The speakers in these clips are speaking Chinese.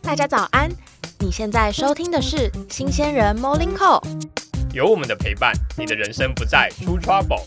大家早安！你现在收听的是新鲜人 Morning Call。有我们的陪伴，你的人生不再出 trouble。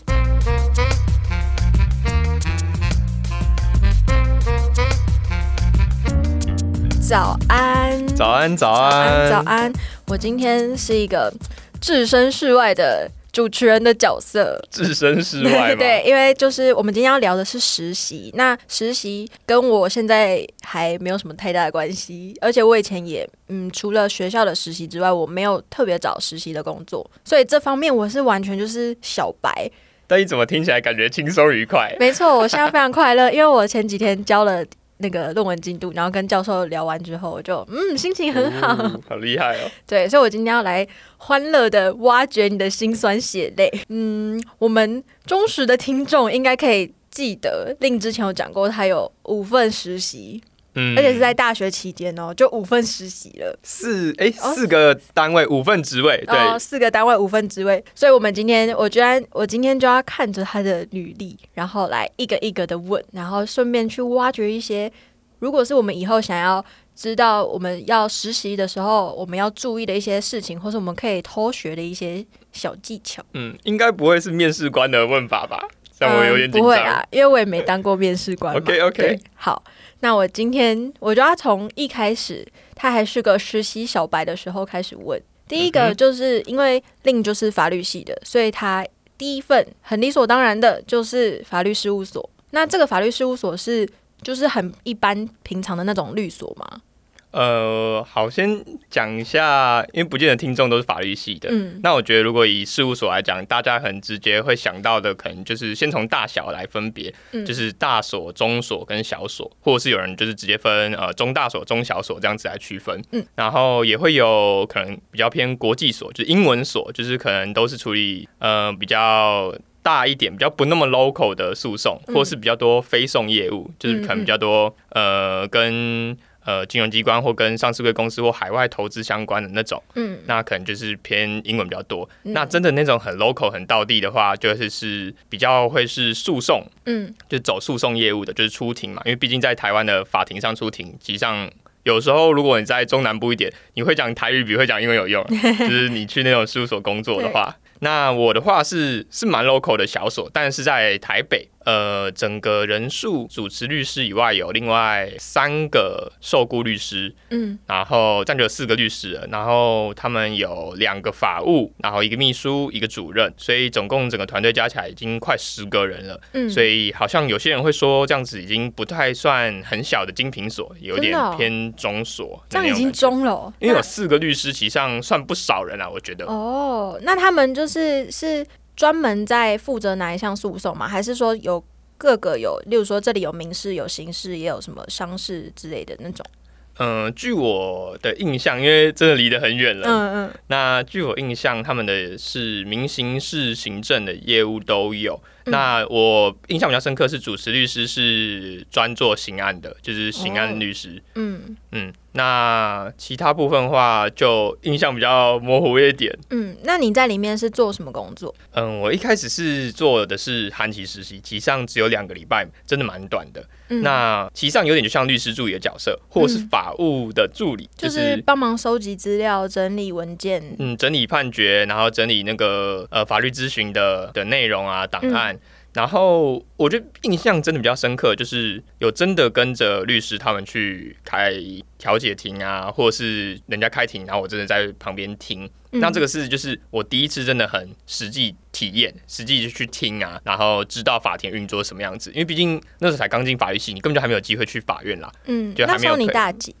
早安，早安，早早，安，早安！我今天是一个置身事外的主持人的角色。置身事外嘛。对，因为就是我们今天要聊的是实习，那实习跟我现在还没有什么太大的关系，而且我以前也嗯，除了学校的实习之外，我没有特别找实习的工作，所以这方面我是完全就是小白。但你怎么听起来感觉轻松愉快？没错，我现在非常快乐，因为我前几天交了那个论文进度，然后跟教授聊完之后，我就嗯心情很好。哦好厉害哦！对，所以我今天要来欢乐的挖掘你的辛酸血泪。嗯，我们忠实的听众应该可以记得，令之前有讲过，他有五份实习，嗯而且是在大学期间哦，就五份实习了。四哎哦四个单位五份职位，对，哦，四个单位五份职位，所以我们今天，我居然我今天就要看着他的履历，然后来一个一个的问，然后顺便去挖掘一些，如果是我们以后想要知道我们要实习的时候，我们要注意的一些事情，或是我们可以偷学的一些小技巧。嗯，应该不会是面试官的问法吧？让我有点嗯紧张。不会啊，因为我也没当过面试官。OK，OK 好，那我今天我就要从一开始他还是个实习小白的时候开始问。第一个就是因为令就是法律系的，所以他第一份很理所当然的就是法律事务所。那这个法律事务所是就是很一般平常的那种律所嘛？呃，好，先讲一下，因为不见得听众都是法律系的。嗯那我觉得，如果以事务所来讲，大家很直接会想到的，可能就是先从大小来分别，嗯就是大所、中所跟小所，或者是有人就是直接分呃中大所、中小所这样子来区分。嗯，然后也会有可能比较偏国际所，就是英文所，就是可能都是处理呃比较。大一点，比较不那么 local 的诉讼，嗯或是比较多非讼业务，就是可能比较多呃跟呃金融机关或跟上市贵公司或海外投资相关的那种。嗯那可能就是偏英文比较多。嗯那真的那种很 local、很道地的话，就是是比较会是诉讼，嗯就走诉讼业务的，就是出庭嘛。因为毕竟在台湾的法庭上出庭，实际上有时候如果你在中南部一点，你会讲台语比会讲英文有用啊，就是你去那种事务所工作的话。那我的话是是蛮 local 的小所，但是在台北，呃，整个人数主持律师以外，有另外三个受雇律师，嗯然后这样就有四个律师，然后他们有两个法务，然后一个秘书，一个主任，所以总共整个团队加起来已经快十个人了。嗯，所以好像有些人会说，这样子已经不太算很小的精品所，有点偏中所。这样已经，中了哦，因为有四个律师，其实上算不少人啊，我觉得。哦，那他们就是是专门在负责哪一项诉讼吗？还是说有各个有，例如说这里有民事、有刑事，也有什么商事之类的那种？嗯、据我的印象，因为真的离得很远了，嗯嗯那据我印象，他们的是民刑事行政的业务都有。嗯那我印象比较深刻是主持律师是专做刑案的，就是刑案律师。嗯嗯，那其他部分的话，就印象比较模糊一点。嗯。那你在里面是做什么工作？嗯，我一开始是做的是韩期实习，其实上只有两个礼拜，真的蛮短的。嗯那其实上有点就像律师助理的角色，或者是嗯法务的助理，就就是是帮忙收集资料、整理文件。嗯，整理判决，然后整理那个呃法律咨询的的内容啊档案。然后我觉得印象真的比较深刻，就是有真的跟着律师他们去开调解庭啊，或者是人家开庭，然后我真的在旁边听。嗯那这个是就是我第一次真的很实际体验，实际去听啊，然后知道法庭运作什么样子。因为毕竟那时候才刚进法律系，你根本就还没有机会去法院啦。嗯，就还那时候你没有可以大几？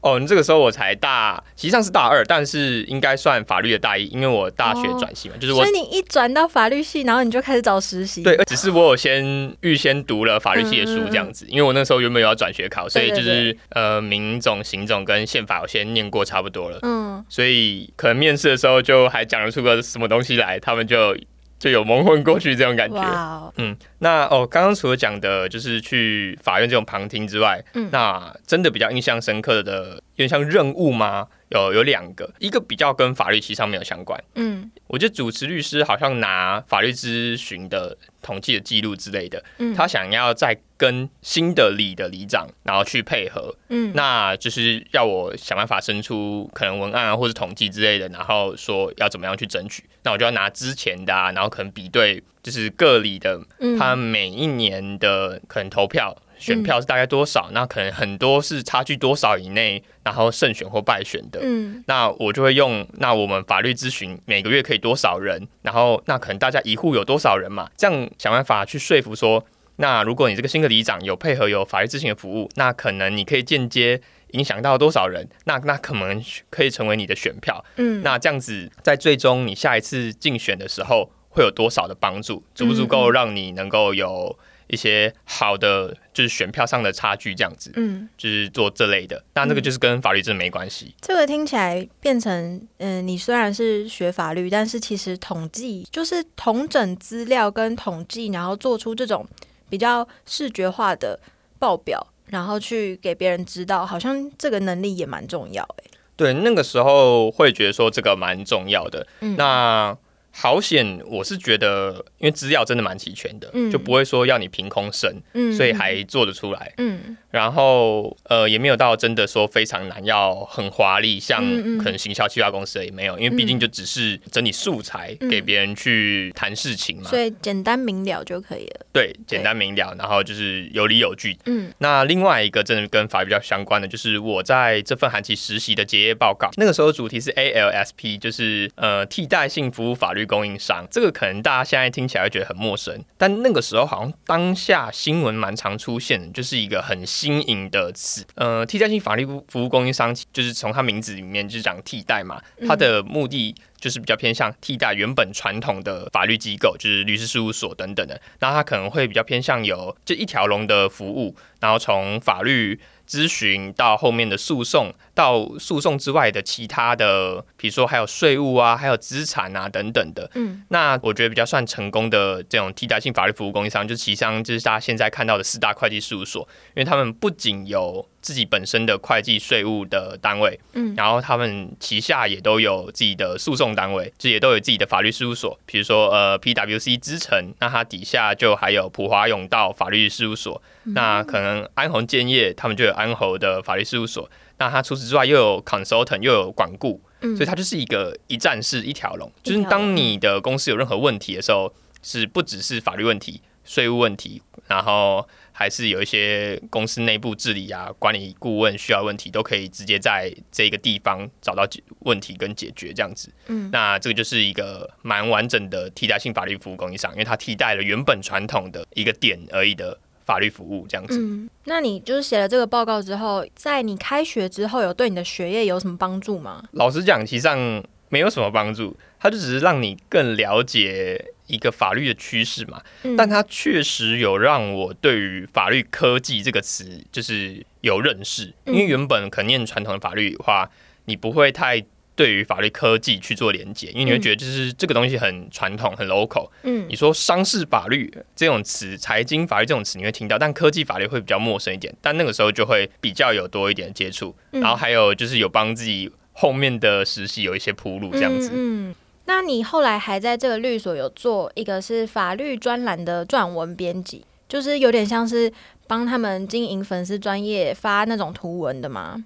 哦，你这个时候我才大，实际上是大二，但是应该算法律的大一，因为我大学转系嘛，就是我所以你一转到法律系，然后你就开始找实习。对，只是我有先预先读了法律系的书这样子，因为我那时候原本有要转学考，所以就是呃民总、刑总跟宪法我先念过差不多了，嗯，所以可能面试的时候就还讲得出个什么东西来，他们就就有蒙混过去这种感觉。嗯，那哦，刚刚除了讲的就是去法院这种旁听之外，嗯那真的比较印象深刻的有点像任务吗？有有两个，一个比较跟法律其实上没有相关。嗯我觉得主持律师好像拿法律咨询的统计的记录之类的，嗯，他想要再跟新的里的里长，然后去配合，嗯那就是要我想办法生出可能文案啊或者统计之类的，然后说要怎么样去争取。那我就要拿之前的、啊，然后可能比对就是各里的嗯他每一年的可能投票选票是大概多少，那可能很多是差距多少以内，然后胜选或败选的。嗯那我就会用，那我们法律咨询每个月可以多少人，然后那可能大家一户有多少人嘛，这样想办法去说服说，那如果你这个新的里长有配合有法律咨询的服务，那可能你可以间接影响到多少人，那那可能可以成为你的选票，嗯，那这样子在最终你下一次竞选的时候会有多少的帮助，足不足够让你能够有一些好的就是选票上的差距，这样子嗯，就是做这类的，那那个就是跟法律真的没关系。这个听起来变成，嗯、你虽然是学法律，但是其实统计就是统整资料跟统计，然后做出这种比较视觉化的报表，然后去给别人知道，好像这个能力也蛮重要、欸。对，那个时候会觉得说这个蛮重要的。嗯那好险，我是觉得，因为资料真的蛮齐全的，嗯就不会说要你凭空生，嗯，所以还做得出来。嗯然后呃，也没有到真的说非常难，要很华丽，像可能行销企划公司也没有，因为毕竟嗯就只是整理素材嗯给别人去谈事情嘛。所以简单明了就可以了。对，简单明了，然后就是有理有据。嗯那另外一个真的跟法律比较相关的，就是我在这份韩期实习的结业报告，那个时候主题是 ALSP，就是呃替代性服务法律供应商。这个可能大家现在听起来会觉得很陌生，但那个时候好像当下新闻蛮常出现的，就是一个很新颖的词。呃，替代性法律服务供应商，就是从它名字里面就是讲替代嘛，它的目的。就是比较偏向替代原本传统的法律机构，就是律师事务所等等的，那它可能会比较偏向有这一条龙的服务，然后从法律咨询到后面的诉讼，到诉讼之外的其他的，比如说还有税务啊，还有资产啊等等的。嗯那我觉得比较算成功的这种替代性法律服务供应商，就是其实上就是大家现在看到的四大会计事务所，因为他们不仅有自己本身的会计税务的单位，嗯然后他们旗下也都有自己的诉讼单位，就也都有自己的法律事务所，比如说呃 PWC 资诚，那它底下就还有普华永道法律事务所，那可能安侯建业他们就有安侯的法律事务所，那他除此之外又有 consultant 又有管顾，嗯，所以它就是一个一站式一条龙，一条龙。就是当你的公司有任何问题的时候，是不只是法律问题、税务问题，然后还是有一些公司内部治理啊、管理顾问需要问题，都可以直接在这个地方找到解问题跟解决这样子。嗯。那这个就是一个蛮完整的替代性法律服务供应商，因为它替代了原本传统的一个点而已的法律服务这样子。嗯，那你就是写了这个报告之后，在你开学之后，有对你的学业有什么帮助吗？老实讲，其实上没有什么帮助，它就只是让你更了解一个法律的趋势嘛。嗯但它确实有让我对于法律科技这个词就是有认识，因为嗯原本可能念传统的法律的话，你不会太对于法律科技去做连接，因为你会嗯觉得就是这个东西很传统、很 local。嗯你说商事法律这种词、财经法律这种词，你会听到，但科技法律会比较陌生一点。但那个时候就会比较有多一点接触，嗯然后还有就是有帮自己后面的实习有一些铺路这样子。嗯嗯那你后来还在这个律所有做一个是法律专栏的撰文编辑，就是有点像是帮他们经营粉丝专业发那种图文的吗？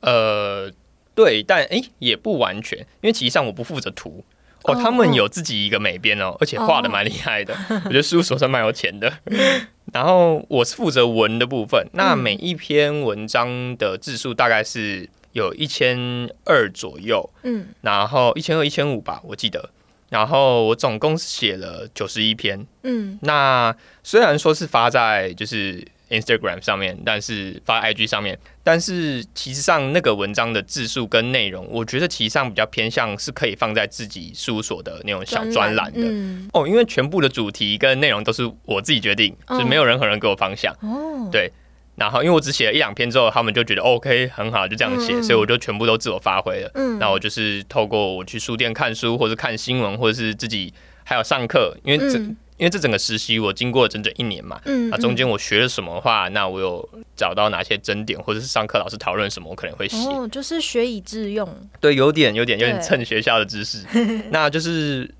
呃，对，但诶也不完全，因为其实上我不负责图。哦，哦他们有自己一个美编哦，而且画的蛮厉害的，我觉得事务所算蛮有钱的。然后我是负责文的部分，那嗯每一篇文章的字数大概是有一千二左右，嗯然后一千二、一千五吧，我记得。然后我总共写了九十一篇。嗯那虽然说是发在就是 Instagram 上面，但是发 IG 上面，但是其实上那个文章的字数跟内容，我觉得其实上比较偏向是可以放在自己事务所的那种小专栏的。嗯哦，因为全部的主题跟内容都是我自己决定，哦就是没有任何人给我方向。哦对然后因为我只写了一两篇之后，他们就觉得 OK 很好，就这样写，嗯嗯所以我就全部都自我发挥了。嗯那我就是透过我去书店看书，或者看新闻，或者是自己还有上课，因为这、嗯因为这整个实习我经过了整整一年嘛，嗯啊中间我学了什么话，那我有找到哪些争点，或者是上课老师讨论什么，我可能会写。哦，就是学以致用。对，有点有点有点蹭学校的知识，那就是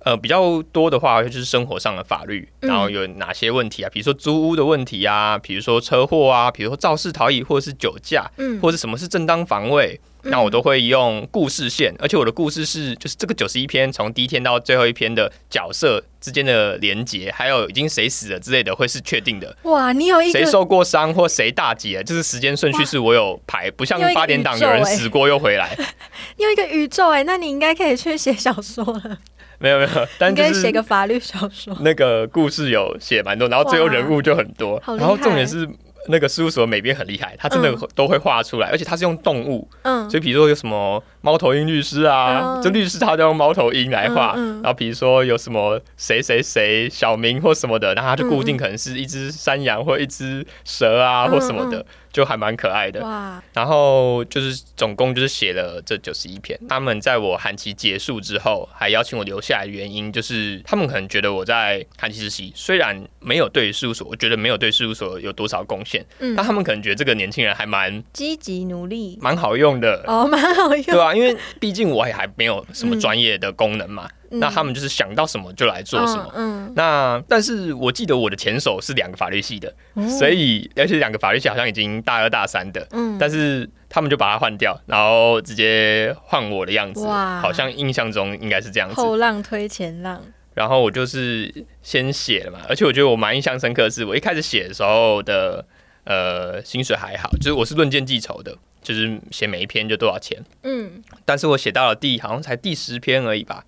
呃比较多的话就是生活上的法律，嗯然后有哪些问题啊？比如说租屋的问题啊，比如说车祸啊，比如说肇事逃逸或者是酒驾，嗯或者什么是正当防卫。那我都会用故事线，而且我的故事是就是这个九十一篇从第一天到最后一篇的角色之间的连结，还有已经谁死了之类的会是确定的，哇，你有一个谁受过伤或谁大劫，就是时间顺序是我有排，不像八点档有人死过又回来，你有一个宇宙哎，那你应该可以去写小说了，没有没有，但你可以就是写个法律小说。那个故事有写蛮多，然后最后人物就很多然后重点是那个事务所美编很厉害，他真的嗯。都会画出来，而且他是用动物，嗯，所以比如说有什么猫头鹰律师啊，嗯。就律师他就用猫头鹰来画，然后比如说有什么谁谁谁小明或什么的，然后他就固定可能是一只山羊或一只蛇啊嗯或什么的，就还蛮可爱的。哇，然后就是总共就是写了这九十一篇。他们在我寒期结束之后，还邀请我留下来，原因就是他们可能觉得我在寒期实习虽然没有对事务所，我觉得没有对事务所有多少贡献，嗯但他们可能觉得这个年轻人还蛮积极努力蛮好用的。哦，蛮好用对用。啊，因为毕竟我也还没有什么专业的功能嘛，嗯那他们就是想到什么就来做什么。嗯，那但是我记得我的前手是两个法律系的，嗯所以而且两个法律系好像已经大二大三的，嗯。但是他们就把它换掉，然后直接换我的样子，哇。好像印象中应该是这样子。后浪推前浪，然后我就是先写了嘛，而且我觉得我蛮印象深刻的是，我一开始写的时候的呃薪水还好，就是我是论件计酬的，就是写每一篇就多少钱。嗯。但是我写到了第好像才第十篇而已吧，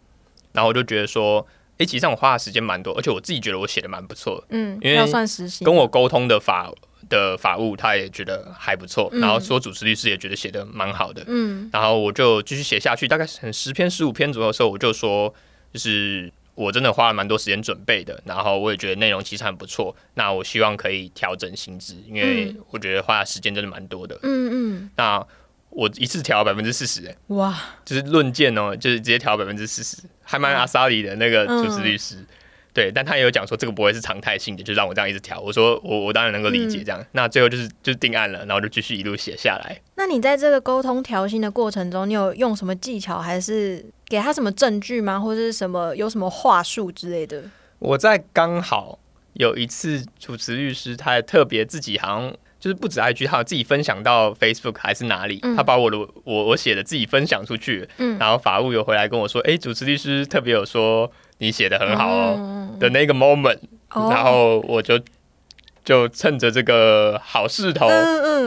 然后我就觉得说，诶，其实上我花的时间蛮多，而且我自己觉得我写的蛮不错的，嗯，因为要算实习，跟我沟通的法的法务他也觉得还不错，嗯然后说主持律师也觉得写的蛮好的，嗯然后我就继续写下去，大概很十篇十五篇左右的时候，我就说，就是我真的花了蛮多时间准备的，然后我也觉得内容其实很不错，那我希望可以调整薪资，因为嗯我觉得花的时间真的蛮多的。嗯嗯，那我一次调百分之四十，哎，哇，就是论件哦，就是直接调百分之四十，还蛮阿萨里的那个主持律师。对，但他也有讲说这个不会是常态性的，就让我这样一直调。我说我我当然能够理解这样。那最后就是就是定案了，然后就继续一路写下来。那你在这个沟通调薪的过程中，你有用什么技巧，还是给他什么证据吗？或者是什么有什么话术之类的？我在刚好有一次主持律师，他还特别自己好像就是不止 IG，他有自己分享到 Facebook 还是哪里，嗯。他把我的我我写的自己分享出去，嗯。然后法务有回来跟我说，哎、主持律师特别有说你写的很好哦、嗯的那个 moment，、哦。然后我就就趁着这个好势头，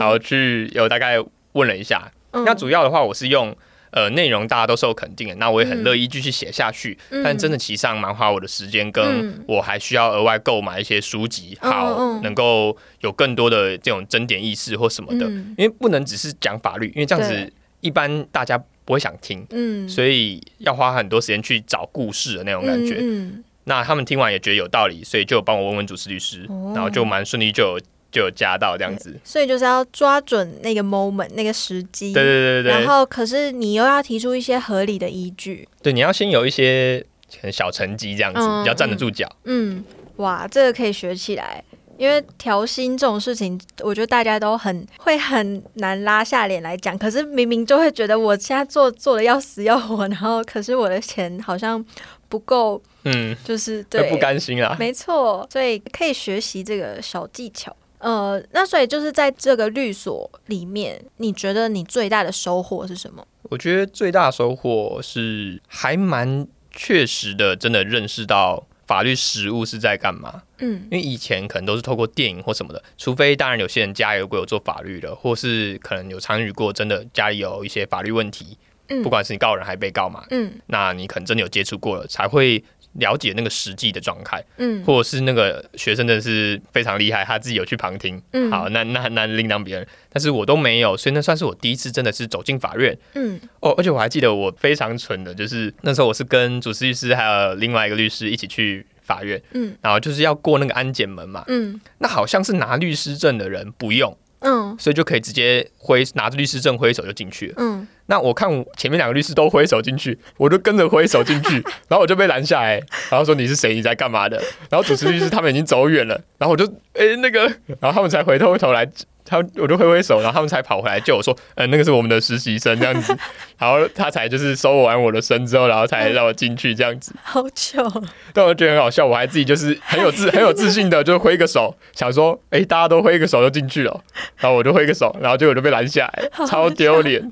然后去有大概问了一下，嗯。那主要的话我是用。呃，内容大家都是有肯定的，那我也很乐意继续写下去。嗯但真的其实上蛮花我的时间，跟嗯我还需要额外购买一些书籍，嗯好嗯能够有更多的这种争点意识或什么的。嗯因为不能只是讲法律，因为这样子一般大家不会想听，嗯，所以要花很多时间去找故事的那种感觉。嗯那他们听完也觉得有道理，所以就帮我问问主持律师，哦然后就蛮顺利就有就有加到这样子。所以就是要抓准那个 moment 那个时机，对对对对对，然后可是你又要提出一些合理的依据，对你要先有一些小成绩这样子，嗯比较站得住脚。嗯，哇，这个可以学起来。因为调薪这种事情，我觉得大家都很会很难拉下脸来讲。可是明明就会觉得我现在做做的要死要活，然后可是我的钱好像不够，嗯，就是对，不甘心啊。没错，所以可以学习这个小技巧。呃，那所以就是在这个律所里面，你觉得你最大的收获是什么？我觉得最大的收获是还蛮确实的，真的认识到法律实务是在干嘛。嗯因为以前可能都是透过电影或什么的，除非当然有些人家里如果有做法律的，或是可能有参与过，真的家里有一些法律问题，嗯不管是你告人还被告嘛，嗯那你可能真的有接触过了，才会了解那个实际的状态，嗯。或者是那个学生真的是非常厉害，他自己有去旁听，嗯。好，那那那另当别人，但是我都没有，所以那算是我第一次真的是走进法院。嗯。哦，而且我还记得我非常蠢的，就是那时候我是跟主持律师还有另外一个律师一起去法院，嗯。然后就是要过那个安检门嘛，嗯。那好像是拿律师证的人不用，嗯。所以就可以直接挥拿着律师证挥手就进去了。嗯那我看前面两个律师都挥手进去，我就跟着挥手进去，然后我就被拦下来，然后说你是谁？你在干嘛的？然后主持律师他们已经走远了，然后我就哎、那个，然后他们才回过头来，他我就挥挥手，然后他们才跑回来救我说，呃，那个是我们的实习生这样子，然后他才就是收完我的身之后，然后才让我进去这样子。好糗，但我觉得很好笑，我还自己就是很有自很有自信的，就挥个手，想说，哎、大家都挥个手就进去了，然后我就挥个手，然后结果就被拦下来，超丢脸。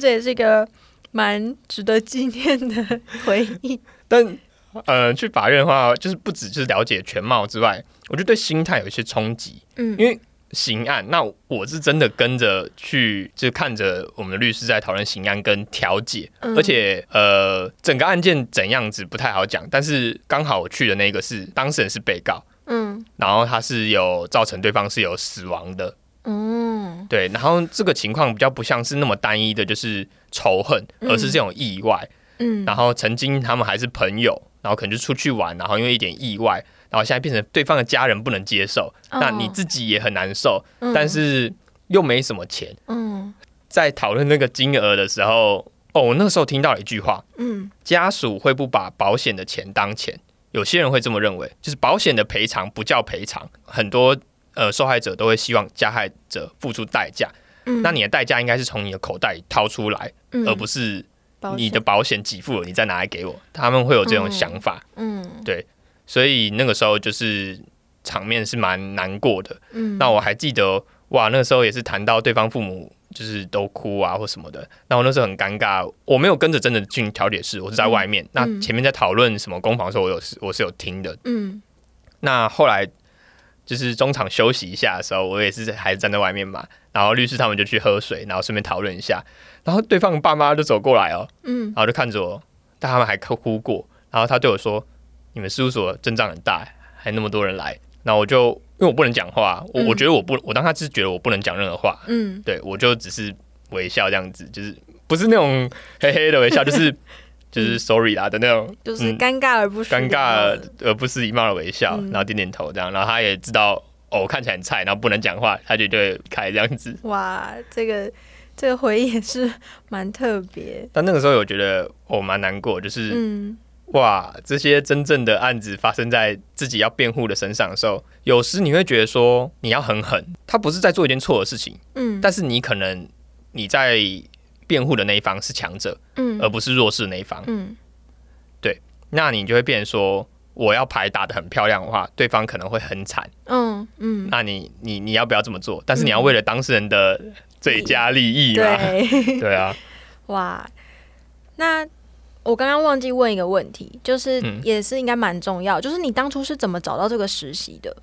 这也是一个蛮值得纪念的回忆。但呃，去法院的话，就是不只是了解全貌之外，我觉得对心态有一些冲击，嗯，因为。刑案，那我是真的跟着去，就看着我们的律师在讨论刑案跟调解，嗯。而且呃，整个案件怎样子不太好讲，但是刚好我去的那个是当事人是被告，嗯。然后他是有造成对方是有死亡的，嗯。对，然后这个情况比较不像是那么单一的，就是仇恨，嗯。而是这种意外。嗯，然后曾经他们还是朋友，然后可能就出去玩，然后因为一点意外，然后现在变成对方的家人不能接受，那你自己也很难受，但是又没什么钱。嗯。在讨论那个金额的时候，哦，我那时候听到了一句话：嗯。家属会不把保险的钱当钱。有些人会这么认为，就是保险的赔偿不叫赔偿，很多呃受害者都会希望加害者付出代价。嗯，那你的代价应该是从你的口袋里掏出来，嗯。而不是你的保险给付了，你再拿来给我。他们会有这种想法，嗯所以那个时候就是场面是蛮难过的。嗯，那我还记得，哇，那个时候也是谈到对方父母就是都哭啊或什么的，那我那时候很尴尬，我没有跟着真的进调解室，我是在外面。那前面在讨论什么攻防的时候，我有我是有听的。嗯。那后来就是中场休息一下的时候，我也是还站在外面嘛，然后律师他们就去喝水，然后顺便讨论一下，然后对方的爸妈就走过来哦，嗯。然后就看着我，但他们还哭过，然后他对我说：“你们事务所阵仗很大，还那么多人来。”然后我就因为我不能讲话，我、嗯我觉得我不，我当他是觉得我不能讲任何话，嗯对我就只是微笑这样子，就是不是那种 嘿嘿的微笑，就是就是 sorry 啦的那种，就是嗯尴尬而不尴尬而不是礼貌的微笑，嗯然后点点头这样，然后他也知道哦，看起来很菜，然后不能讲话，他就就会开这样子。哇，这个这个回忆也是蛮特别。但那个时候我觉得我蛮难过，就是、嗯哇，这些真正的案子发生在自己要辩护的身上的时候，有时你会觉得说你要很狠，他不是在做一件错的事情，嗯，但是你可能你在辩护的那一方是强者，嗯而不是弱势的那一方，嗯对那你就会变成说。我要牌打得很漂亮的话，对方可能会很惨。嗯嗯，那你你你要不要这么做？但是你要为了当事人的最佳利益嘛？对，对啊，哇，那我刚刚忘记问一个问题，就是嗯也是应该蛮重要，就是你当初是怎么找到这个实习的？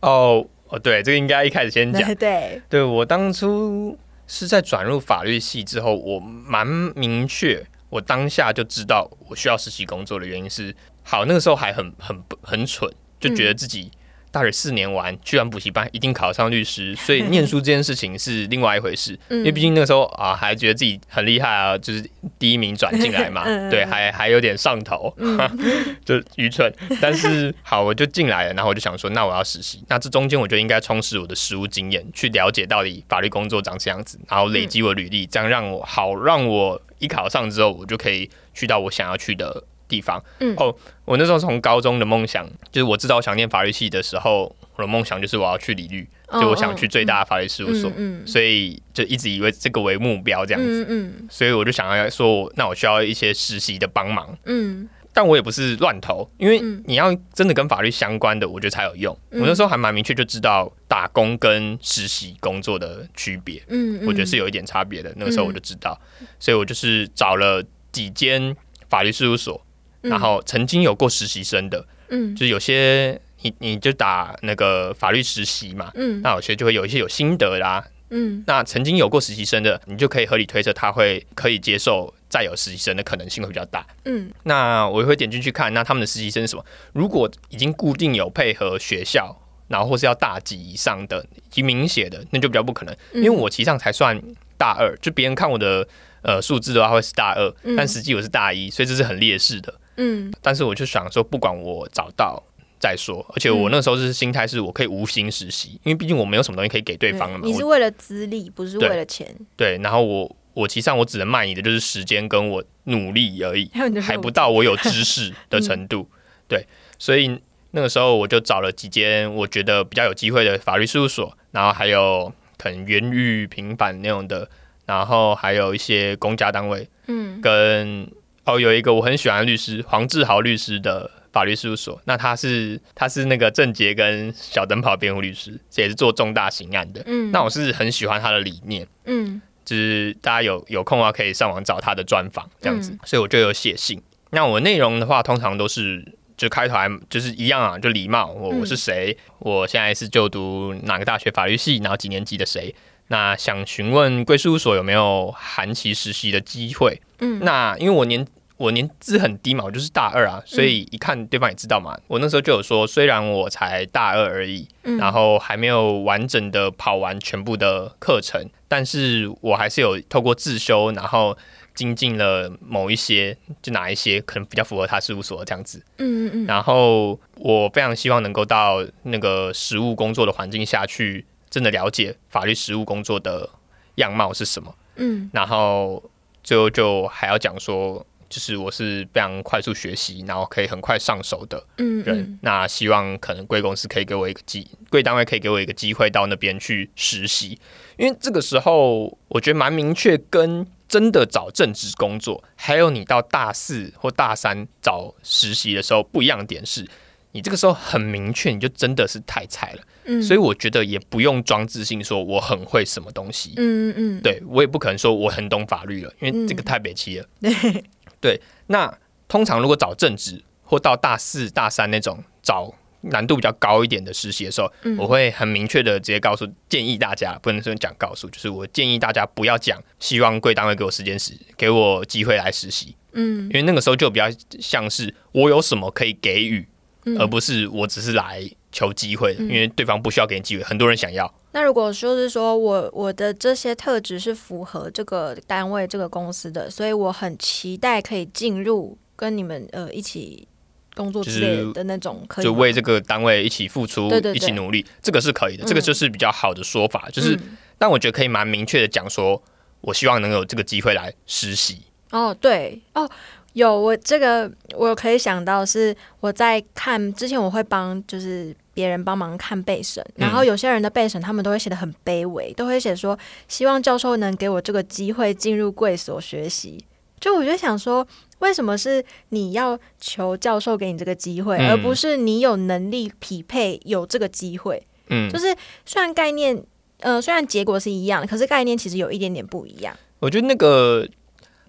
哦哦，对，这个应该一开始先讲。对 对，对我当初是在转入法律系之后，我蛮明确，我当下就知道我需要实习工作的原因是，好，那个时候还很很很蠢，就觉得自己大学四年完，去完补习班一定考上律师，所以念书这件事情是另外一回事。嗯因为毕竟那个时候啊，还觉得自己很厉害啊，就是第一名转进来嘛，嗯对，还还有点上头，就愚蠢。但是好，我就进来了，然后我就想说，那我要实习，那这中间我就应该充实我的实务经验，去了解到底法律工作长这样子，然后累积我履历，这样让我好让我一考上之后，我就可以去到我想要去的地方。嗯。哦，我那时候从高中的梦想，就是我知道我想念法律系的时候，我的梦想就是我要去理律，就我想去最大的法律事务所。嗯所以就一直以为这个为目标这样子，嗯嗯所以我就想要说，那我需要一些实习的帮忙，嗯。但我也不是乱投，因为嗯。你要真的跟法律相关的，我觉得才有用。嗯。我那时候还蛮明确就知道打工跟实习工作的区别，嗯，我觉得是有一点差别的。那个时候我就知道，所以我就是找了几间法律事务所，然后曾经有过实习生的，嗯就是有些你你就打那个法律实习嘛，嗯那有些就会有一些有心得啦，嗯那曾经有过实习生的，你就可以合理推测他会可以接受再有实习生的可能性会比较大。嗯那我也会点进去看，那他们的实习生是什么？如果已经固定有配合学校，然后或是要大几以上的，已经明写的，那就比较不可能。因为我其实上才算大二，就别人看我的呃数字的话会是大二，但实际我是大一，所以这是很劣势的。嗯但是我就想说，不管我找到。再说，而且我那时候是心态是我可以无心实习，因为毕竟我没有什么东西可以给对方了嘛。我你是为了资历，不是为了钱。对，然后我我其实上我只能卖你的就是时间跟我努力而已，还不到我有知识的程度。对，所以那个时候我就找了几间我觉得比较有机会的法律事务所，然后还有可能原狱平板那种的，然后还有一些公家单位，嗯跟哦有一个我很喜欢的律师黄志豪律师的法律事务所，那他是他是那个郑杰跟小灯泡辩护律师，这也是做重大刑案的。嗯，那我是很喜欢他的理念，嗯就是大家有有空的话可以上网找他的专访这样子，嗯所以我就有写信。那我内容的话，通常都是就开头还就是一样啊，就礼貌，我嗯我是谁，我现在是就读哪个大学法律系，然后几年级的谁。那想询问贵事务所有没有寒期实习的机会？嗯那因为我年我年资很低嘛，我就是大二啊，所以一看对方也知道嘛。我那时候就有说，虽然我才大二而已，嗯然后还没有完整的跑完全部的课程，但是我还是有透过自修，然后精进了某一些，就哪一些可能比较符合他事务所这样子。嗯嗯然后我非常希望能够到那个实务工作的环境下去，真的了解法律实务工作的样貌是什么。嗯然后最后就还要讲说，就是我是非常快速学习，然后可以很快上手的嗯人。嗯那希望可能贵公司可以给我一个机，贵单位可以给我一个机会到那边去实习，因为这个时候我觉得蛮明确，跟真的找正职工作，还有你到大四或大三找实习的时候不一样点是。你这个时候很明确，你就真的是太菜了，嗯，所以我觉得也不用装自信，说我很会什么东西，嗯嗯嗯，对我也不可能说我很懂法律了，因为这个太北齐了。对，对，那通常如果找正职或到大四、大三那种找难度比较高一点的实习的时候，嗯。我会很明确的直接告诉建议大家，不能说讲告诉，就是我建议大家不要讲希望贵单位给我时间时，给我机会来实习，嗯。因为那个时候就比较像是我有什么可以给予，嗯。而不是我只是来求机会的，因为对方不需要给你机会，很多人想要。那如果说是说我我的这些特质是符合这个单位这个公司的，所以我很期待可以进入跟你们呃一起工作之类的那种，可以就为这个单位一起付出，对对对一起努力，这个是可以的，嗯这个就是比较好的说法。就是，嗯但我觉得可以蛮明确的讲说，我希望能有这个机会来实习。哦对哦。有我这个，我可以想到是我在看之前，我会帮就是别人帮忙看备审，然后有些人的备审他们都会写的很卑微，都会写说希望教授能给我这个机会进入贵所学习。就我就想说，为什么是你要求教授给你这个机会，嗯而不是你有能力匹配有这个机会？嗯就，是虽然概念，呃，虽然结果是一样，可是概念其实有一点点不一样。我觉得那个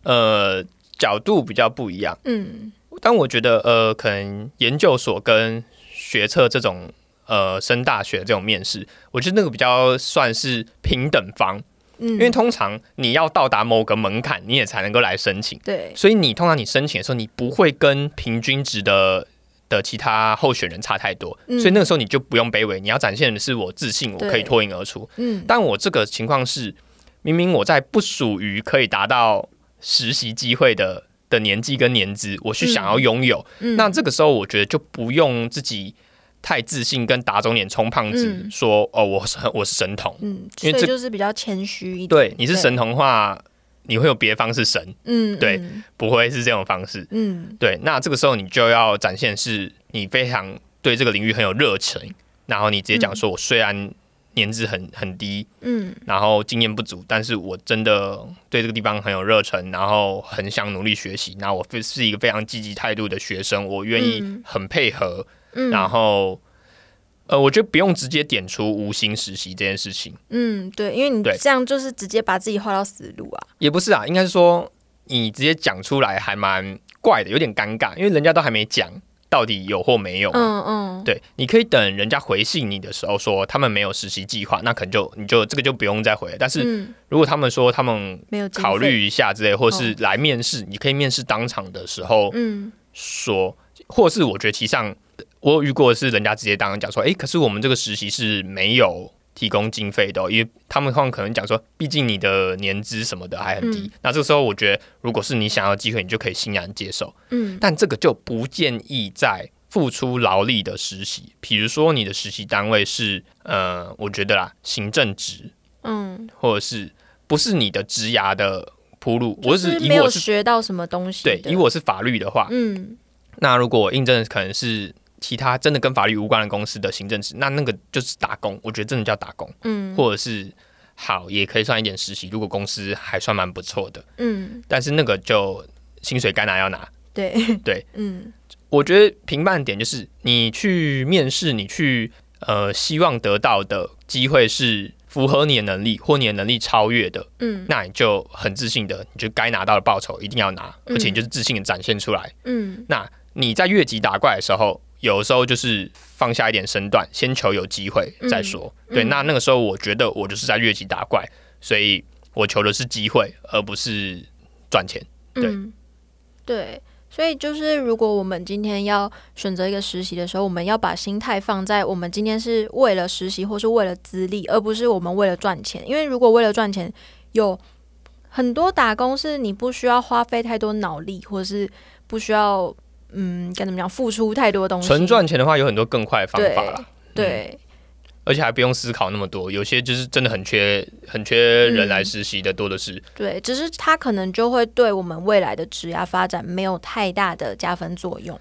呃角度比较不一样，嗯但我觉得呃，可能研究所跟学测这种呃升大学这种面试，我觉得那个比较算是平等方，嗯，因为通常你要到达某个门槛，你也才能够来申请。对，所以你通常你申请的时候，你不会跟平均值的的其他候选人差太多，嗯所以那个时候你就不用卑微，你要展现的是我自信，我可以脱颖而出。嗯但我这个情况是，明明我在不属于可以达到实习机会的的年纪跟年资，我去想要拥有，嗯，那这个时候我觉得就不用自己太自信，跟打肿脸充胖子嗯说、哦，我是我是神童。嗯，因为这就是比较谦虚一点。对，你是神童的话，你会有别方式神，嗯，对嗯不会是这种方式。嗯对，那这个时候你就要展现是你非常对这个领域很有热情，然后你直接讲说，我虽然年资很很低，嗯然后经验不足，但是我真的对这个地方很有热忱，然后很想努力学习。那我非是一个非常积极态度的学生，我愿意嗯很配合，嗯，然后。呃，我觉得不用直接点出无薪实习这件事情，嗯，对，因为你这样就是直接把自己画到死路啊。也不是啊，应该是说你直接讲出来还蛮怪的，有点尴尬，因为人家都还没讲到底有或没有。嗯嗯，对，你可以等人家回信你的时候说他们没有实习计划，那可能就你就这个就不用再回了。但是嗯，如果他们说他们没有考，虑一下之类，或是来面试，你可以面试当场的时候嗯说，或是我觉得其上我有遇过是人家直接当场讲说，诶，可是我们这个实习是没有。提供经费的哦、因为他们可能讲说，毕竟你的年资什么的还很低，嗯那这个时候我觉得，如果是你想要机会，你就可以欣然接受。嗯但这个就不建议在付出劳力的实习，比如说你的实习单位是呃，我觉得啦，行政职嗯或者是不是你的职涯的铺路，我就是是没有以我是学到什么东西。对以我是法律的话，嗯那如果我应征的可能是其他真的跟法律无关的公司的行政职，那那个就是打工，我觉得真的叫打工，嗯。或者是好也可以算一点实习，如果公司还算蛮不错的，嗯，但是那个就薪水该拿要拿。对。对，嗯。我觉得评判点就是你去面试，你去呃希望得到的机会是符合你的能力或你的能力超越的，嗯。那你就很自信的，你就该拿到的报酬一定要拿，嗯。而且你就是自信的展现出来。嗯。那你在越级打怪的时候，有的时候就是放下一点身段，先求有机会再说。对，嗯那那个时候我觉得我就是在越级打怪，所以我求的是机会，而不是赚钱。对嗯对。所以就是，如果我们今天要选择一个实习的时候，我们要把心态放在我们今天是为了实习或是为了资历，而不是我们为了赚钱。因为如果为了赚钱，有很多打工是你不需要花费太多脑力，或者是不需要嗯该怎么讲付出太多东西，纯赚钱的话，有很多更快的方法啦。对，而且还不用思考那么多，有些就是真的很缺很缺人来实习的多的是。对，只是他可能就会对我们未来的职业发展没有太大的加分作用。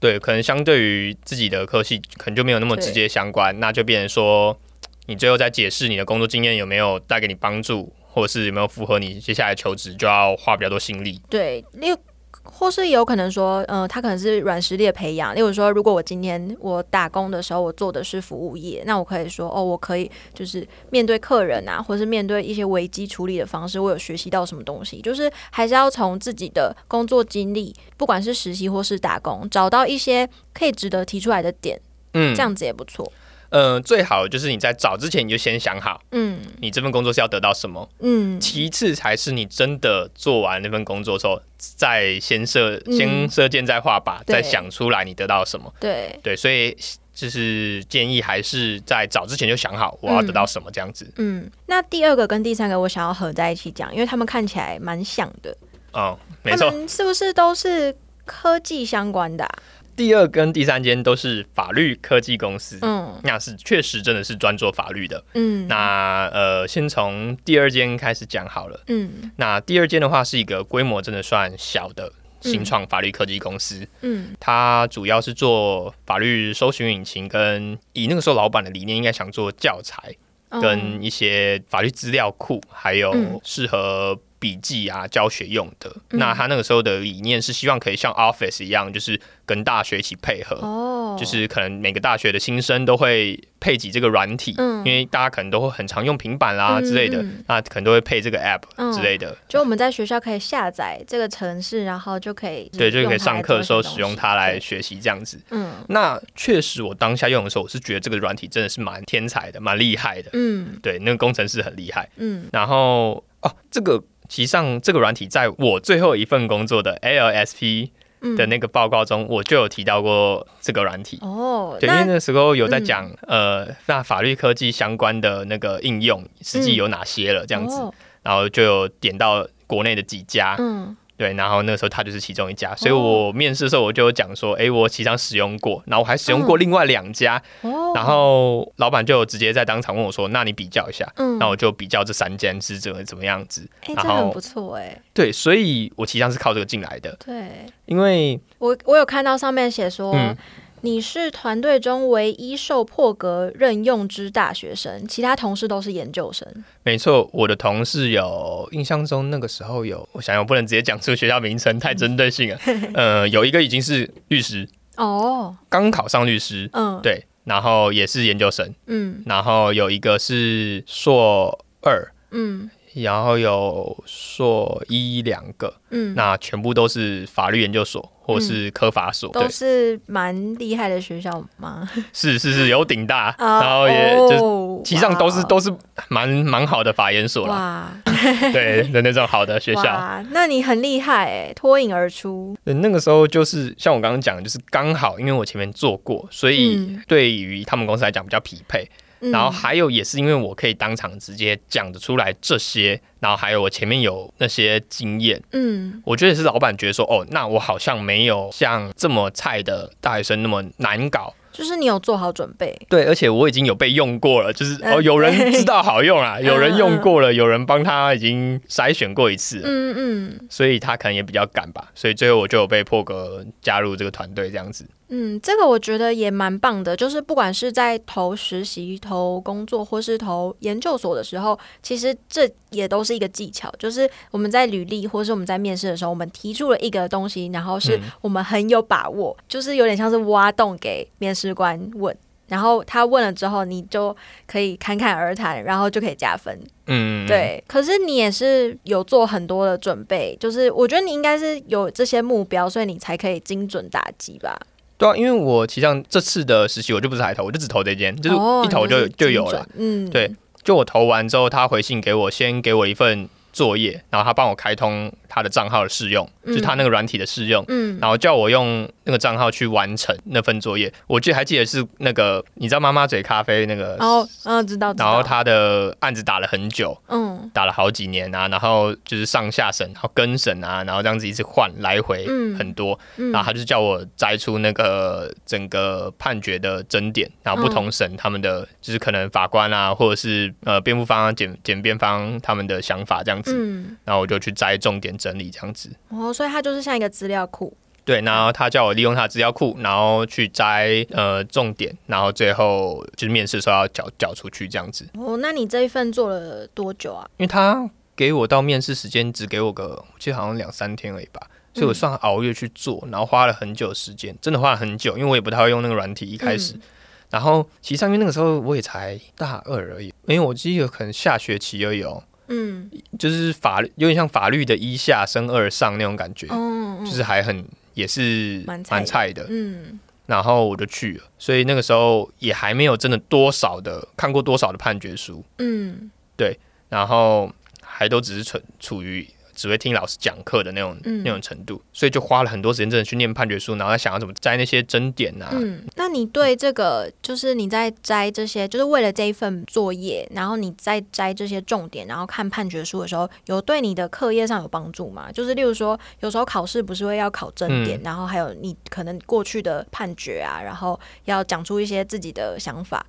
对，可能相对于自己的科系，可能就没有那么直接相关，那就变成说，你最后在解释你的工作经验有没有带给你帮助，或者是有没有符合你接下来求职，就要花比较多心力。对，例如或是有可能说，嗯、他可能是软实力的培养。例如说，如果我今天我打工的时候，我做的是服务业，那我可以说，哦，我可以就是面对客人啊，或是面对一些危机处理的方式，我有学习到什么东西。就是还是要从自己的工作经历，不管是实习或是打工，找到一些可以值得提出来的点，嗯这，样子也不错。呃，最好就是你在找之前你就先想好，嗯你这份工作是要得到什么，嗯，其次才是你真的做完那份工作之后，再先设嗯先射箭再画靶，再想出来你得到什么。对，对，所以就是建议还是在找之前就想好我要得到什么这样子。嗯。那第二个跟第三个，我想要合在一起讲，因为他们看起来蛮像的。哦，没错。他们是不是都是科技相关的啊、第二跟第三间都是法律科技公司，嗯。那是确实真的是专做法律的。嗯，那呃，先从第二间开始讲好了。嗯。那第二间的话是一个规模真的算小的新创法律科技公司，嗯。它主要是做法律搜寻引擎，跟以那个时候老板的理念，应该想做教材哦。跟一些法律资料库，还有嗯。适合笔记啊教学用的。嗯那他那个时候的理念是希望可以像 Office 一样，就是跟大学一起配合。哦，就是可能每个大学的新生都会配几这个软体，嗯因为大家可能都会很常用平板啦嗯之类的，嗯那可能都会配这个 app 嗯之类的，就我们在学校可以下载这个程式，然后就可以对，就可以上课的时候使用它来学习这样子。嗯那确实，我当下用的时候，我是觉得这个软体真的是蛮天才的，蛮厉害的。嗯对，那个工程师很厉害。嗯然后哦，这个其实上这个软体在我最后一份工作的 LSP 嗯。的那个报告中，我就有提到过这个软体。哦，对，因为那那时候有在讲、呃，那法律科技相关的那个应用，实际有哪些了这样子，哦。然后就有点到国内的几家，嗯对，然后那个时候他就是其中一家，所以我面试的时候我就有讲说，哎、我其实上使用过，然后我还使用过另外两家，哦，然后老板就直接在当场问我说，那你比较一下，嗯，那我就比较这三间是怎么怎么样子，哎，然后这很不错哎，对，所以我其实上是靠这个进来的，对。因为我我有看到上面写说。嗯你是团队中唯一受破格任用之大学生，其他同事都是研究生。没错，我的同事有印象中那个时候有，我想想我不能直接讲出学校名称，太针对性了。呃，有一个已经是律师，哦，刚考上律师，嗯，对，然后也是研究生，嗯然后有一个是硕二，嗯然后有硕一两个，嗯，那全部都是法律研究所或是科法所，对都，是蛮厉害的学校吗？是是是有顶大，啊然后也就其实上都是都是蛮蛮好的法研所啦，哇 对的那种好的学校。哇，那你很厉害哎，脱颖而出。对，那个时候就是像我刚刚讲的，就是刚好，因为我前面做过，所以嗯对于他们公司来讲比较匹配。嗯然后还有也是因为我可以当场直接讲得出来这些，然后还有我前面有那些经验，嗯。我觉得也是老板觉得说，哦，那我好像没有像这么菜的大学生那么难搞，就是你有做好准备。对，而且我已经有被用过了，就是嗯。哦，有人知道好用啊，有人用过了，有人帮他已经筛选过一次了，嗯嗯。所以他可能也比较赶吧，所以最后我就有被破格加入这个团队这样子。嗯，这个我觉得也蛮棒的，就是不管是在投实习、投工作或是投研究所的时候，其实这也都是一个技巧，就是我们在履历或是我们在面试的时候，我们提出了一个东西，然后是嗯我们很有把握，就是有点像是挖洞给面试官问。然后他问了之后，你就可以侃侃而谈，然后就可以加分。嗯，对，可是你也是有做很多的准备，就是我觉得你应该是有这些目标，所以你才可以精准打击吧。对啊，因为我其实像这次的实习，我就不是海投，我就只投这间，就是哦一投就、就有了。嗯，对就我投完之后，他回信给我，先给我一份作业，然后他帮我开通他的账号的试用，嗯。就是他那个软体的试用，嗯，然后叫我用那个账号去完成那份作业。我记得还记得是那个，你知道妈妈嘴咖啡那个，然后嗯，知道，知道。然后他的案子打了很久，嗯。打了好几年啊，然后就是上下审，然后跟审啊，然后这样子一直换来回嗯。很多，嗯，然后他就叫我摘出那个整个判决的争点，然后不同审他们的、就是可能法官啊，或者是呃辩护方、检检辩方他们的想法这样子，嗯，然后我就去摘重点整理这样子。哦，所以它就是像一个资料库，对，然后他叫我利用他的资料库，然后去摘呃重点，然后最后就是面试的时候要缴缴出去这样子。哦，那你这一份做了多久啊？因为他给我到面试时间只给我个，我记得好像两三天而已吧，所以我算熬夜去做，然后花了很久时间，真的花了很久，因为我也不太会用那个软体一开始。嗯然后其实上因为那个时候我也才大二而已，因为我记得可能下学期而已哦，嗯，就是法律有点像法律的一下升二上那种感觉，嗯，嗯。就是还很也是蛮菜的。蛮菜的。嗯。然后我就去了，所以那个时候也还没有真的多少的看过多少的判决书，嗯。对然后还都只是处处于只会听老师讲课的那种、嗯那种程度，所以就花了很多时间真的去念判决书，然后在想要怎么摘那些争点啊。嗯，那你对这个就是你在摘这些，就是为了这一份作业，然后你在摘这些重点，然后看判决书的时候，有对你的课业上有帮助吗？就是例如说，有时候考试不是会要考争点，嗯然后还有你可能过去的判决啊，然后要讲出一些自己的想法，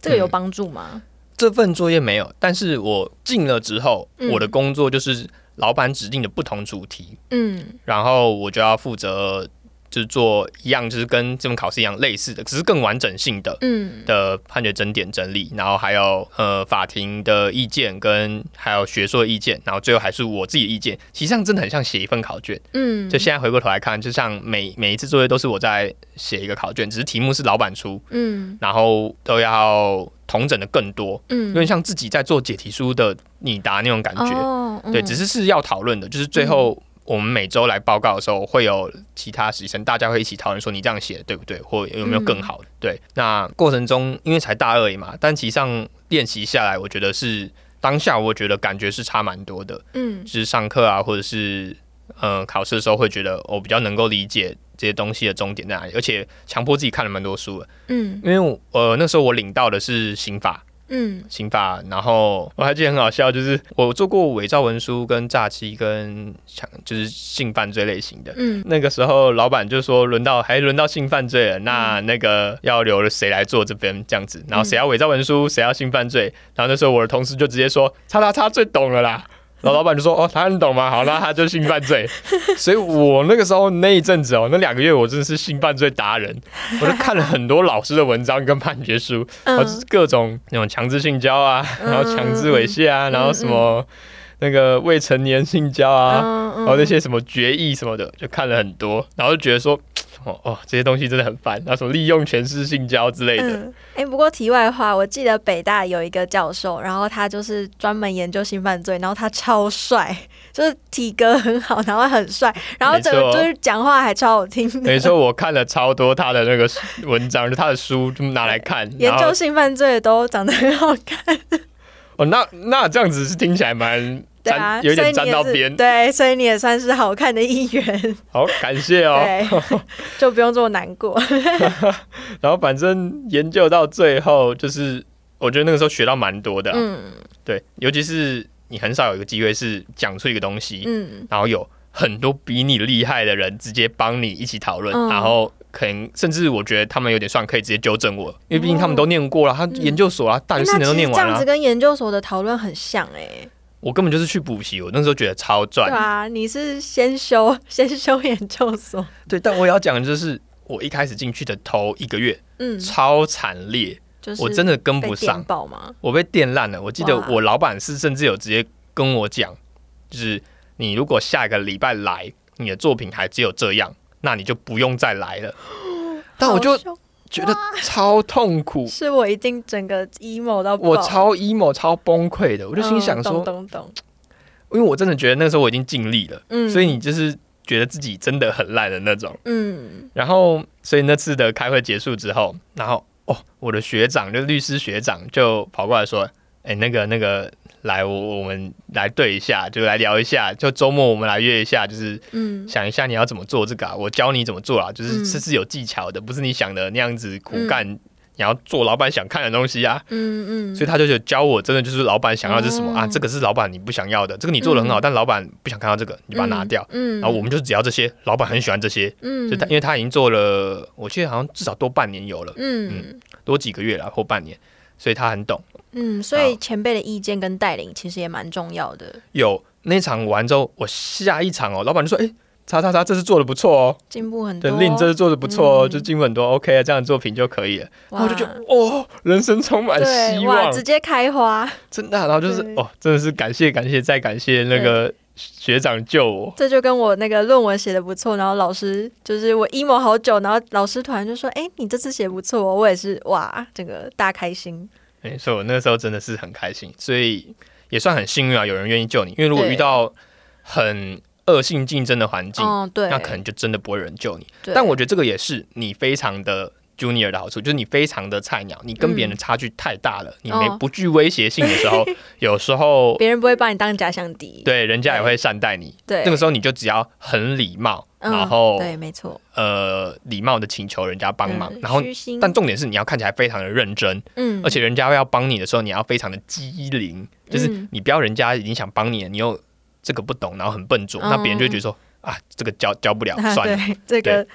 这个有嗯帮助吗？这份作业没有，但是我进了之后，嗯我的工作就是老板指定的不同主题，嗯。然后我就要负责就是做一样，就是跟这门考试一样类似的，只是更完整性的。嗯的判决争点整理，然后还有呃法庭的意见跟还有学术的意见，然后最后还是我自己的意见，其实上真的很像写一份考卷。嗯，就现在回过头来看，就像每每一次作业都是我在写一个考卷，只是题目是老板出，嗯然后都要同整的更多，嗯有点像自己在做解题书的拟答那种感觉。哦，对，嗯只是是要讨论的，就是最后我们每周来报告的时候，会有其他实习生，大家会一起讨论说你这样写的对不对，或有没有更好的。对，那过程中因为才大二嘛，但其实上练习下来，我觉得是当下我觉得感觉是差蛮多的，嗯就是上课啊，或者是呃考试的时候会觉得我比较能够理解。这些东西的终点在哪里？而且强迫自己看了蛮多书的，嗯因为我呃那时候我领到的是刑法，嗯刑法，然后我还记得很好笑，就是我做过伪造文书、跟诈欺、跟抢就是性犯罪类型的。嗯那个时候，老板就说轮到还轮到性犯罪了，那那个要留谁来做这边这样子？然后谁要伪造文书，谁要性犯罪？然后那时候我的同事就直接说：“叉叉叉最懂了啦。”然后老板就说：“哦，他很懂吗？好，那他就性犯罪。”所以，我那个时候那一阵子哦，那两个月我真的是性犯罪达人，我就看了很多老师的文章跟判决书，然后就是各种那种强制性交啊，然后强制猥亵啊，然后什么那个未成年性交啊，嗯。然后那些什么决议什么的，就看了很多，然后就觉得说，哦哦，这些东西真的很烦，然后什么利用权势性交之类的，嗯，哎、不过题外话，我记得北大有一个教授，然后他就是专门研究性犯罪，然后他超帅，就是体格很好，然后很帅，然后整个就是讲话还超好听的。没错，我看了超多他的那个文章，就他的书就拿来看，研究性犯罪的都长得很好看，哦，那那这样子是听起来蛮对啊，有点沾到边，对，所以你也算是好看的一员，好感谢哦。对，就不用这么难过。然后反正研究到最后，就是我觉得那个时候学到蛮多的啊、嗯。对，尤其是你很少有一个机会是讲出一个东西，嗯。然后有很多比你厉害的人直接帮你一起讨论，嗯。然后可能甚至我觉得他们有点算可以直接纠正我，因为毕竟他们都念过了，他研究所啊，大学四年都念完了这样子，跟研究所的讨论很像哎、我根本就是去补习，我那时候觉得超赚对。啊，你是先修 先修研究所，对，但我也要讲的就是，我一开始进去的头一个月嗯，超惨烈，就是我真的跟不上？我被电烂了。我记得我老板是甚至有直接跟我讲，就是你如果下一个礼拜来，你的作品还只有这样，那你就不用再来了。但我就觉得超痛苦，是我一定整个 emo 到我超 emo 超崩溃的。我就心想说嗯，懂懂懂，因为我真的觉得那时候我已经尽力了，嗯。所以你就是觉得自己真的很烂的那种。嗯。然后，所以那次的开会结束之后，然后哦，我的学长就律师学长就跑过来说：“哎、那个那个，来我我们来对一下，就来聊一下，就周末我们来约一下，就是嗯想一下你要怎么做这个啊，我教你怎么做啊，就是嗯这是有技巧的，不是你想的那样子苦干。你要做老板想看的东西啊，嗯嗯，所以他就教我，真的就是老板想要的是什么、哦啊？这个是老板你不想要的，这个你做的很好，但老板不想看到这个，你把它拿掉。嗯，然后我们就只要这些，老板很喜欢这些，嗯就他，因为他已经做了，我记得好像至少多半年有了，嗯多几个月了或半年，所以他很懂。嗯，所以前辈的意见跟带领其实也蛮重要的，有那场完之后，我下一场哦，老板就说：“哎、叉叉叉，这次做的不错哦，进步很多。对，令这次做的不错哦，嗯就进步很多，OK 啊，这样的作品就可以了。”然后我就觉得哦，人生充满希望哇，，直接开花，真的啊。然后就是哦，真的是感谢感谢再感谢那个学长救我。这就跟我那个论文写的不错，然后老师就是我 emo 好久，然后老师突然就说：“哎、你这次写不错、哦。”我也是哇，整个大开心。没错，我那个时候真的是很开心，所以也算很幸运啊，有人愿意救你。因为如果遇到很恶性竞争的环境，那可能就真的不会有人救你。但我觉得这个也是你非常的 junior 的好处，就是你非常的菜鸟，你跟别人的差距太大了，你没哦。不具威胁性的时候，有时候别人不会把你当假想敌。对人家也会善待你。对，那个时候你就只要很礼貌，嗯然后对，没错，呃礼貌的请求人家帮忙，嗯然后，但重点是你要看起来非常的认真，嗯，而且人家要帮你的时候，你要非常的机灵，就是嗯。你不要人家已经想帮你了，你又这个不懂，然后很笨拙，嗯那别人就会觉得说啊，这个教教不了，啊算了，对，这。个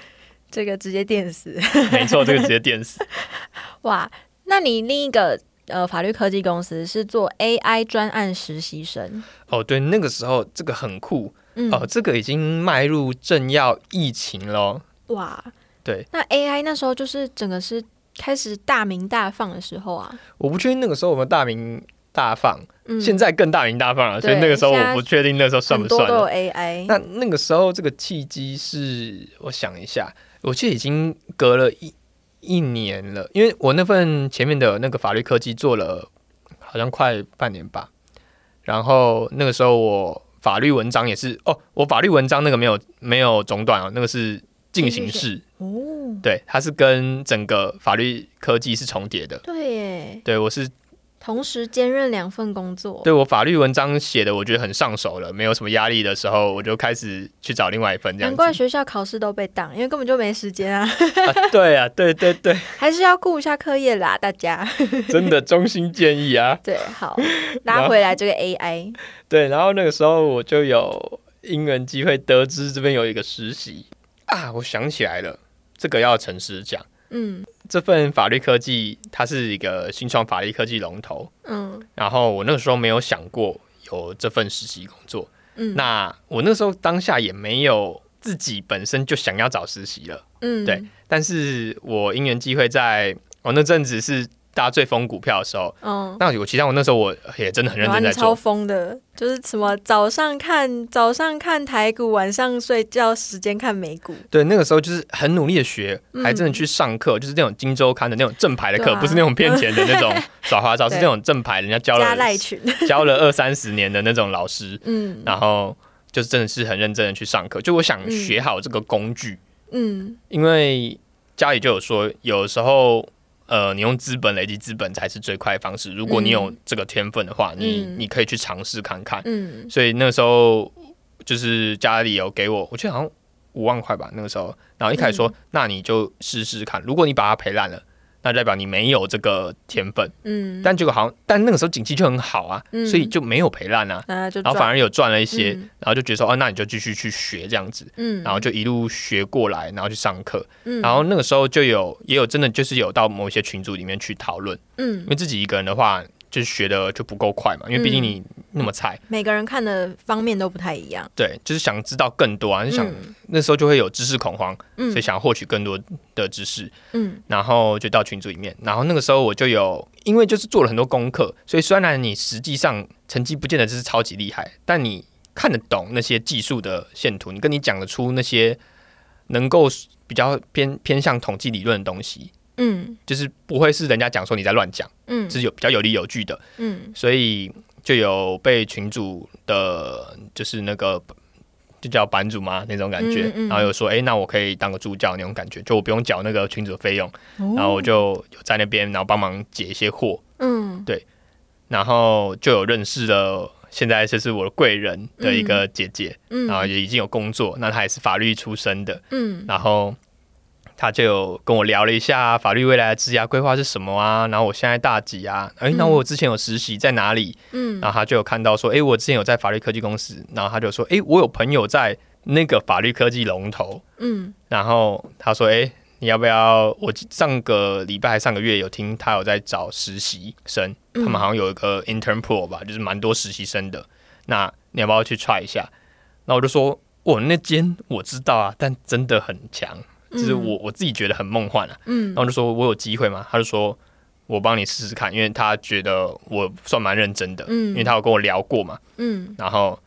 这个直接电死。没错，这个直接电死。哇，那你另一个呃法律科技公司是做 AI 专案实习生，哦，对，那个时候这个很酷嗯，哦，这个已经迈入正要疫情了。哇，对，那 AI 那时候就是整个是开始大名大放的时候啊，我不确定那个时候我们大名大放，嗯，现在更大名大放了，所以那个时候我不确定那时候算不很多都有算了。AI，那那个时候这个契机是，我想一下，我记得已经隔了一一年了，因为我那份前面的那个法律科技做了好像快半年吧，然后那个时候我法律文章也是哦，我法律文章那个没有没有中断哦，那个是进行式，哦，对，它是跟整个法律科技是重叠的。对耶，对我是同时兼任两份工作，对我法律文章写的，我觉得很上手了，没有什么压力的时候，我就开始去找另外一份这样。难怪学校考试都被挡，因为根本就没时间啊，啊，对啊，对对对，还是要顾一下课业啦，大家。真的衷心建议啊。对，好，拉回来这个 AI，对，然后那个时候我就有因缘机会得知这边有一个实习。啊，我想起来了，这个要诚实讲，嗯这份法律科技它是一个新创法律科技龙头，嗯。然后我那个时候没有想过有这份实习工作，嗯，那我那时候当下也没有自己本身就想要找实习了，嗯。对但是我因缘机会在我那阵子是大家最疯股票的时候，嗯。那我其实我那时候我也真的很认真在做，疯的，就是什么早上看早上看台股，晚上睡觉时间看美股。对，那个时候就是很努力的学，嗯还真的去上课，就是那种金周刊的那种正牌的课，啊不是那种骗钱的那种 耍花招，是那种正牌，人家教了 教了二三十年的那种老师，嗯然后就是真的是很认真的去上课。就我想嗯学好这个工具，嗯因为家里就有说，有时候。呃，你用资本累积资本才是最快的方式。如果你有嗯这个天分的话，你嗯你可以去尝试看看。嗯所以那个时候就是家里有给我，我记得好像五万块吧，那个时候。然后一开始说，嗯那你就试试看，如果你把它赔烂了，那代表你没有这个天分。嗯，但结果好像，但那个时候景气就很好啊，嗯。所以就没有赔烂啊，然后反而有赚了一些，嗯。然后就觉得说，哦，那你就继续去学这样子，嗯，然后就一路学过来，然后去上课，嗯。然后那个时候就有也有真的就是有到某些群组里面去讨论，嗯。因为自己一个人的话，就是学的就不够快嘛，因为毕竟你那么菜，每个人看的方面都不太一样，对，就是想知道更多啊，就想、嗯那时候就会有知识恐慌，嗯。所以想要获取更多的知识，嗯。然后就到群组里面，然后那个时候我就有，因为就是做了很多功课，所以虽然你实际上成绩不见得就是超级厉害，但你看得懂那些技术的线图，你跟你讲得出那些能够比较偏偏向统计理论的东西，嗯。就是不会是人家讲说你在乱讲，嗯。是有比较有理有据的，嗯。所以就有被群主的，就是那个就叫版主嘛那种感觉，嗯嗯。然后有说，哎、那我可以当个助教那种感觉，就我不用缴那个群主的费用，哦。然后我就有在那边，然后帮忙解一些货，嗯。对。然后就有认识了。现在就是我的贵人的一个姐姐，嗯，然后也已经有工作，那她也是法律出身的，嗯。然后他就有跟我聊了一下法律未来的职业规划是什么啊，然后我现在大几啊，哎、那我之前有实习在哪里？嗯然后他就有看到说，哎、我之前有在法律科技公司，然后他就说，哎、我有朋友在那个法律科技龙头，嗯然后他说，哎、你要不要？我上个礼拜还上个月有听他有在找实习生，他们好像有一个 intern pool 吧，就是蛮多实习生的。那你要不要去 try 一下？那我就说，我那间我知道啊，但真的很强，就是我我自己觉得很梦幻啊。嗯然后就说我有机会吗？他就说我帮你试试看，因为他觉得我算蛮认真的，嗯因为他有跟我聊过嘛。嗯然后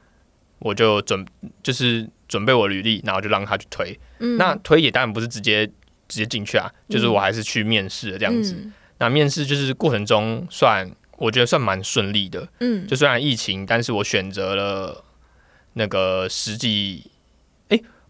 我就准就是准备我履历，然后就让他去推。嗯那推也当然不是直接直接进去啊，就是我还是去面试的这样子。嗯那面试就是过程中算我觉得算蛮顺利的，嗯就虽然疫情，但是我选择了那个实际。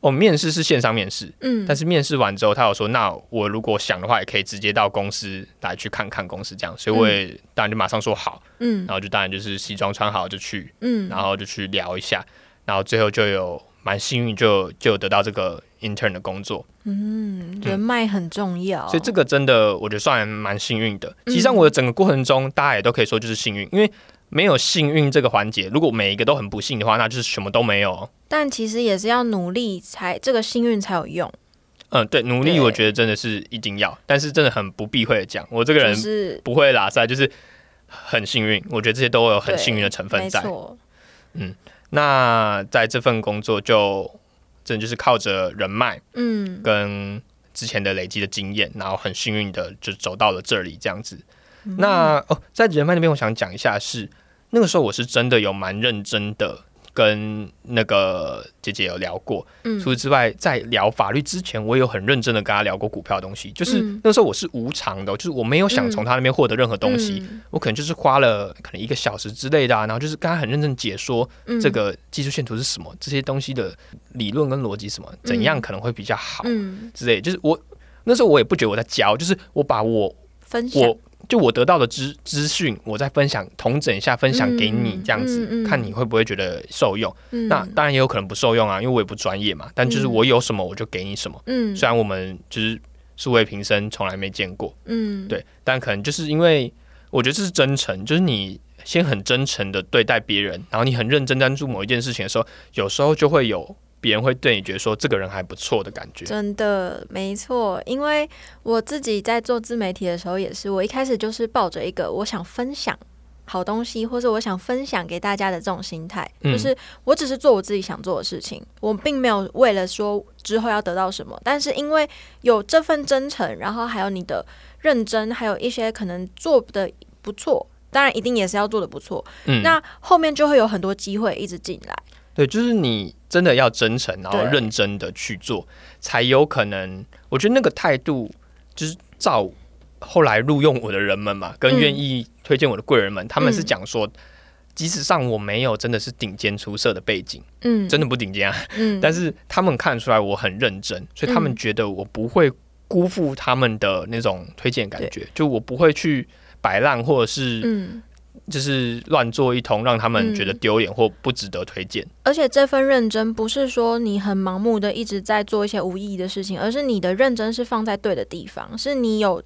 诶，我面试是线上面试，嗯，但是面试完之后，他有说，那我如果想的话，也可以直接到公司来去看看公司这样，所以我也当然就马上说好，嗯。然后就当然就是西装穿好就去，嗯。然后就去聊一下，然后最后就有蛮幸运就就得到这个 intern 的工作，嗯，人脉很重要，所以这个真的我觉得算蛮幸运的。嗯其实上我的整个过程中，大家也都可以说就是幸运，因为没有幸运这个环节，如果每一个都很不幸的话，那就是什么都没有。但其实也是要努力才这个幸运才有用，嗯，对，努力我觉得真的是一定要，但是真的很不避讳的讲，我这个人是不会拉塞，就是很幸运。我觉得这些都有很幸运的成分在。没错，那在这份工作就真的就是靠着人脉嗯跟之前的累积的经验，然后很幸运的就走到了这里这样子。嗯。那哦，在人脉那边，我想讲一下是那个时候我是真的有蛮认真的。跟那个姐姐有聊过，嗯。除此之外，在聊法律之前，我也有很认真的跟她聊过股票的东西。就是嗯。那个时候我是无偿的哦，就是我没有想从她那边获得任何东西，嗯。我可能就是花了可能一个小时之类的、啊，然后就是跟她很认真解说嗯。这个技术线图是什么，这些东西的理论跟逻辑什么，怎样可能会比较好嗯。之类。就是我那时候我也不觉得我在教，就是我把我分享。我就我得到的资资讯，我再分享统整一下，分享给你嗯这样子，嗯嗯看你会不会觉得受用。嗯那当然也有可能不受用啊，因为我也不专业嘛。但就是我有什么我就给你什么，嗯虽然我们就是素未平生从来没见过。嗯对，但可能就是因为我觉得这是真诚，就是你先很真诚的对待别人，然后你很认真专注某一件事情的时候，有时候就会有别人会对你觉得说这个人还不错的感觉。真的没错，因为我自己在做自媒体的时候也是，我一开始就是抱着一个我想分享好东西，或者我想分享给大家的这种心态，嗯就是我只是做我自己想做的事情，我并没有为了说之后要得到什么，但是因为有这份真诚，然后还有你的认真，还有一些可能做的不错。当然，一定也是要做的不错。嗯，那后面就会有很多机会一直进来。对，就是你真的要真诚，然后认真的去做，才有可能。我觉得那个态度，就是照后来录用我的人们嘛，跟嗯。愿意推荐我的贵人们，他们是嗯。讲说，即使上我没有真的是顶尖出色的背景，嗯，真的不顶尖啊，嗯，但是他们看出来我很认真，所以他们嗯。觉得我不会辜负他们的那种推荐感觉，就我不会去摆烂，或者是嗯，就是乱做一通，让他们觉得丢脸或不值得推荐。而且这份认真不是说你很盲目的一直在做一些无意义的事情，而是你的认真是放在对的地方，是你有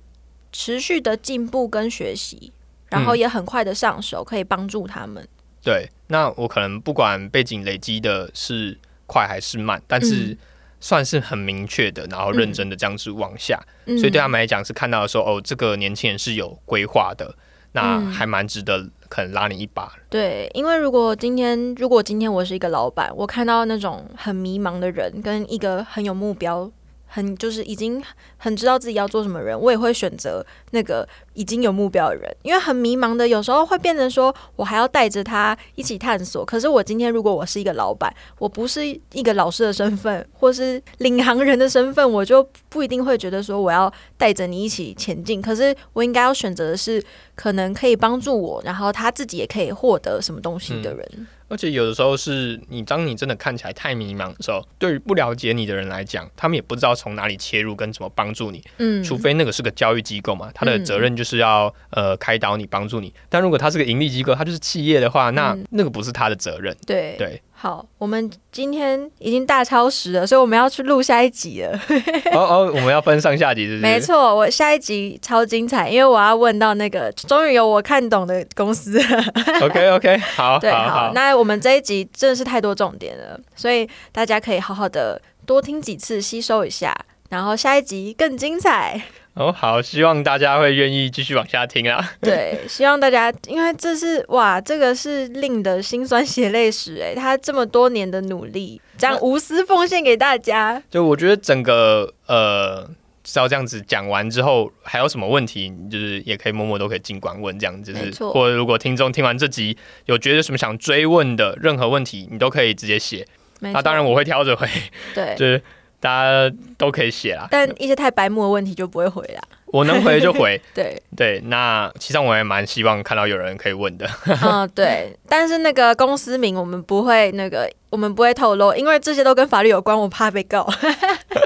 持续的进步跟学习，然后也很快的上手，可以帮助他们。对，那我可能不管背景累积的是快还是慢，但是算是很明确的，然后认真的这样子往下，所以对他们来讲是看到说，哦，这个年轻人是有规划的，那还蛮值得可能拉你一把。对，因为如果今天如果今天我是一个老板，我看到那种很迷茫的人跟一个很有目标。很就是已经很知道自己要做什么人，我也会选择那个已经有目标的人，因为很迷茫的，有时候会变成说我还要带着他一起探索。可是我今天如果我是一个老板，我不是一个老师的身份，或是领航人的身份，我就不一定会觉得说我要带着你一起前进。可是我应该要选择的是可能可以帮助我，然后他自己也可以获得什么东西的人。而且有的时候是你，当你真的看起来太迷茫的时候，对于不了解你的人来讲，他们也不知道从哪里切入跟怎么帮助你。嗯，除非那个是个教育机构嘛，他的责任就是要呃开导你、帮助你。但如果他是个盈利机构，他就是企业的话，那那个不是他的责任。对对。好，我们今天已经大超时了，所以我们要去录下一集了。哦哦，我们要分上下集，是不是？没错，我下一集超精彩，因为我要问到那个终于有我看懂的公司。OK OK，好，对，好，那我们这一集真的是太多重点了，所以大家可以好好的多听几次，吸收一下，然后下一集更精彩。哦，好，希望大家会愿意继续往下听啊。对，希望大家，因为这是哇，这个是令的辛酸血泪史哎，他这么多年的努力，这样无私奉献给大家。就我觉得整个呃，是要这样子讲完之后，还有什么问题，就是也可以默默都可以尽管问这样子。是，或者如果听众听完这集有觉得什么想追问的任何问题，你都可以直接写。那当然我会挑着回。对，就是。大家都可以写啦，但一些太白目的问题就不会回啦。我能回就回。对对，那其实我也蛮希望看到有人可以问的。嗯，对。但是那个公司名我们不会那个，我们不会透露，因为这些都跟法律有关，我怕被告。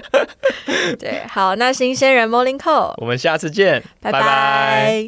对，好，那新鲜人 Morning Call，我们下次见，拜拜。